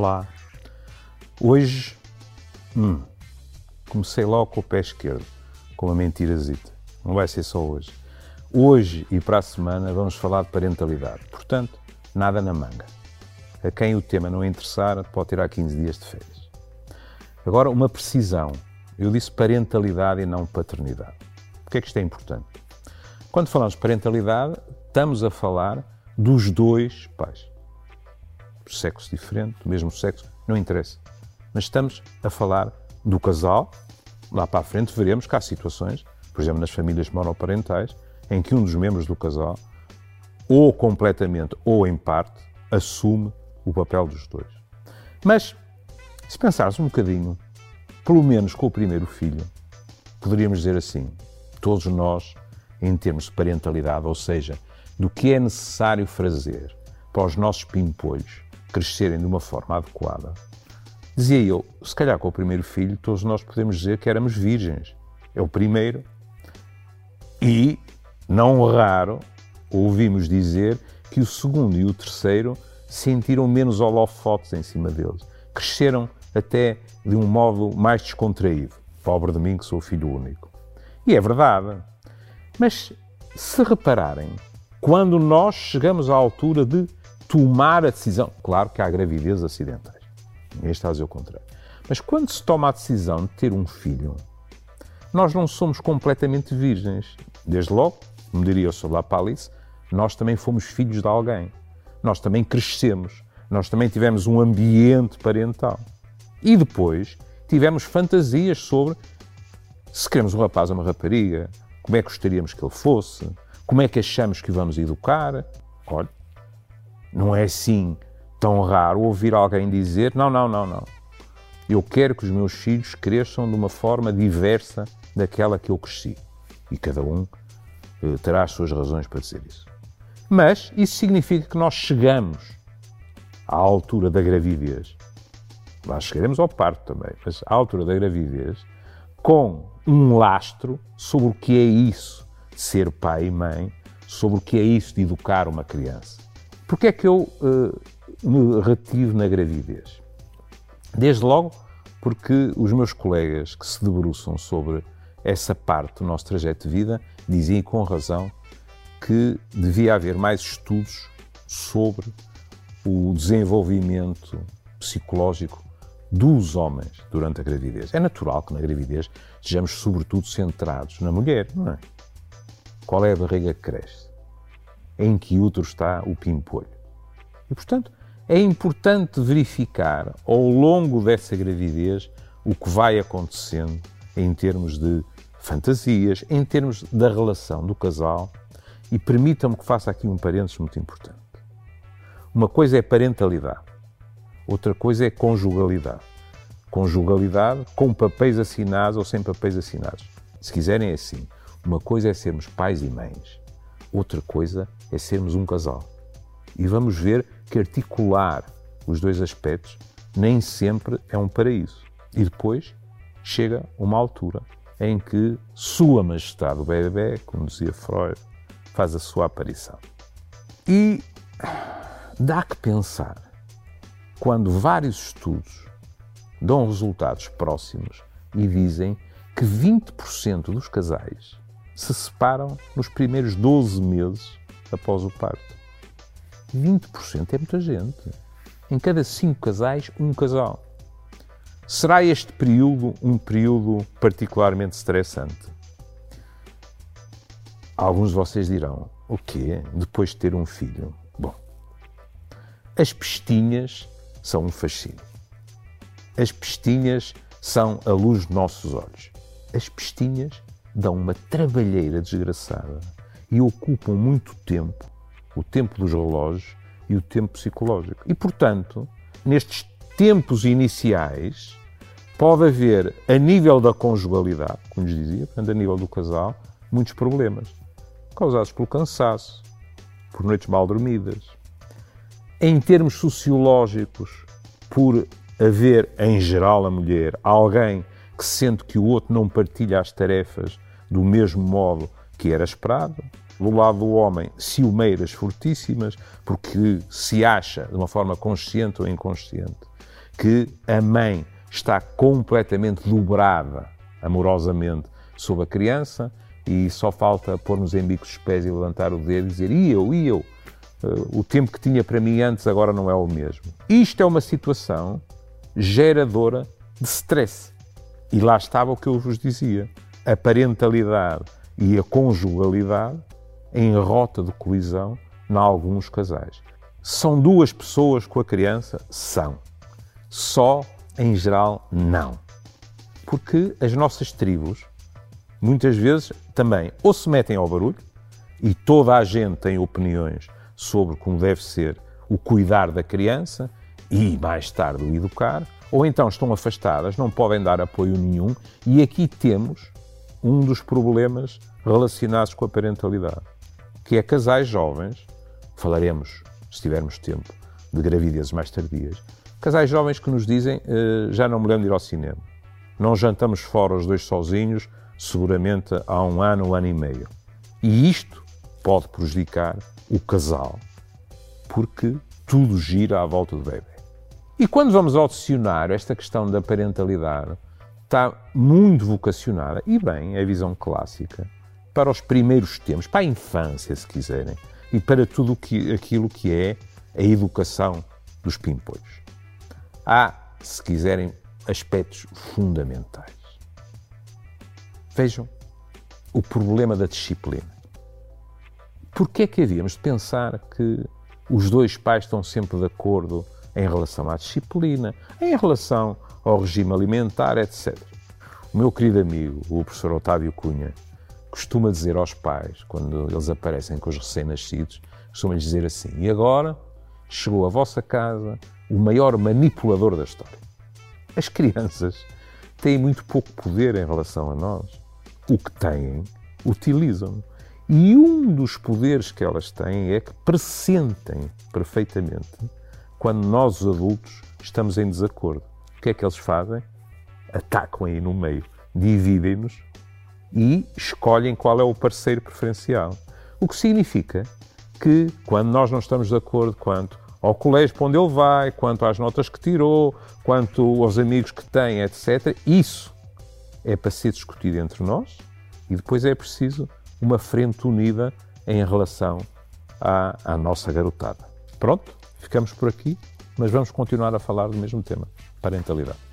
Olá. Hoje, hum, comecei logo com o pé esquerdo, com uma mentirazita. Não vai ser só hoje. Hoje e para a semana vamos falar de parentalidade. Portanto, nada na manga. A quem o tema não interessar, pode tirar 15 dias de férias. Agora, uma precisão. Eu disse parentalidade e não paternidade. Por que é que isto é importante? Quando falamos de parentalidade, estamos a falar dos dois pais sexo diferente, do mesmo sexo, não interessa. Mas estamos a falar do casal. Lá para a frente veremos que há situações, por exemplo, nas famílias monoparentais, em que um dos membros do casal, ou completamente ou em parte, assume o papel dos dois. Mas, se pensares um bocadinho, pelo menos com o primeiro filho, poderíamos dizer assim: todos nós, em termos de parentalidade, ou seja, do que é necessário fazer para os nossos pimpolhos crescerem de uma forma adequada, dizia eu, se calhar com o primeiro filho, todos nós podemos dizer que éramos virgens. É o primeiro. E, não raro, ouvimos dizer que o segundo e o terceiro sentiram menos holofotes em cima deles. Cresceram até de um modo mais descontraído. Pobre de mim que sou filho único. E é verdade. Mas, se repararem, quando nós chegamos à altura de tomar a decisão. Claro que há gravidez acidentais. Está a dizer o contrário. Mas quando se toma a decisão de ter um filho, nós não somos completamente virgens. Desde logo, como diria o Sr. Palice, nós também fomos filhos de alguém. Nós também crescemos. Nós também tivemos um ambiente parental. E depois tivemos fantasias sobre se queremos um rapaz ou uma rapariga, como é que gostaríamos que ele fosse, como é que achamos que vamos educar. Olha, não é assim tão raro ouvir alguém dizer: não, não, não, não. Eu quero que os meus filhos cresçam de uma forma diversa daquela que eu cresci. E cada um eh, terá as suas razões para dizer isso. Mas isso significa que nós chegamos à altura da gravidez. Lá chegaremos ao parto também, mas à altura da gravidez, com um lastro sobre o que é isso de ser pai e mãe, sobre o que é isso de educar uma criança. Porquê é que eu uh, me retive na gravidez? Desde logo porque os meus colegas que se debruçam sobre essa parte do nosso trajeto de vida diziam, com razão, que devia haver mais estudos sobre o desenvolvimento psicológico dos homens durante a gravidez. É natural que na gravidez estejamos sobretudo centrados na mulher, não é? Qual é a barriga que cresce? Em que útero está o pimpolho. E, portanto, é importante verificar ao longo dessa gravidez o que vai acontecendo em termos de fantasias, em termos da relação do casal. E permitam-me que faça aqui um parênteses muito importante. Uma coisa é parentalidade, outra coisa é conjugalidade. Conjugalidade com papéis assinados ou sem papéis assinados. Se quiserem, é assim. Uma coisa é sermos pais e mães, outra coisa é sermos um casal. E vamos ver que articular os dois aspectos nem sempre é um paraíso. E depois chega uma altura em que Sua Majestade o bebê, como dizia Freud, faz a sua aparição. E dá que pensar quando vários estudos dão resultados próximos e dizem que 20% dos casais se separam nos primeiros 12 meses após o parto. 20% é muita gente. Em cada cinco casais, um casal. Será este período um período particularmente estressante? Alguns de vocês dirão: o quê? Depois de ter um filho? Bom, as pestinhas são um fascínio. As pestinhas são a luz dos nossos olhos. As pestinhas dão uma trabalheira desgraçada e ocupam muito tempo, o tempo dos relógios e o tempo psicológico. E, portanto, nestes tempos iniciais, pode haver, a nível da conjugalidade, como nos dizia, portanto, a nível do casal, muitos problemas causados pelo cansaço, por noites mal dormidas. Em termos sociológicos, por haver, em geral, a mulher, alguém que sente que o outro não partilha as tarefas do mesmo modo que era esperado. Do lado do homem, ciumeiras fortíssimas, porque se acha, de uma forma consciente ou inconsciente, que a mãe está completamente dobrada amorosamente sobre a criança e só falta pôr-nos em bicos dos pés e levantar o dedo e dizer e eu, e eu. Uh, o tempo que tinha para mim antes agora não é o mesmo. Isto é uma situação geradora de stress. E lá estava o que eu vos dizia. A parentalidade e a conjugalidade em rota de colisão em alguns casais. São duas pessoas com a criança? São. Só, em geral, não. Porque as nossas tribos, muitas vezes, também ou se metem ao barulho, e toda a gente tem opiniões sobre como deve ser o cuidar da criança e, mais tarde, o educar, ou então estão afastadas, não podem dar apoio nenhum, e aqui temos um dos problemas relacionados com a parentalidade, que é casais jovens, falaremos, se tivermos tempo, de gravidezes mais tardias, casais jovens que nos dizem uh, já não me lembro de ir ao cinema, não jantamos fora os dois sozinhos, seguramente há um ano, um ano e meio. E isto pode prejudicar o casal, porque tudo gira à volta do bebê. E quando vamos ao dicionário, esta questão da parentalidade está muito vocacionada, e bem, é a visão clássica, para os primeiros tempos, para a infância, se quiserem, e para tudo que, aquilo que é a educação dos pimpolhos. Há, se quiserem, aspectos fundamentais. Vejam o problema da disciplina. Por que é que havíamos de pensar que os dois pais estão sempre de acordo em relação à disciplina, em relação ao regime alimentar, etc. O meu querido amigo, o professor Otávio Cunha, costuma dizer aos pais, quando eles aparecem com os recém-nascidos, costuma dizer assim: E agora chegou à vossa casa o maior manipulador da história. As crianças têm muito pouco poder em relação a nós. O que têm, utilizam. E um dos poderes que elas têm é que pressentem perfeitamente quando nós, os adultos, estamos em desacordo. O que é que eles fazem? Atacam aí no meio, dividem-nos e escolhem qual é o parceiro preferencial. O que significa que, quando nós não estamos de acordo quanto ao colégio para onde ele vai, quanto às notas que tirou, quanto aos amigos que tem, etc., isso é para ser discutido entre nós e depois é preciso uma frente unida em relação à, à nossa garotada. Pronto? Ficamos por aqui, mas vamos continuar a falar do mesmo tema, parentalidade.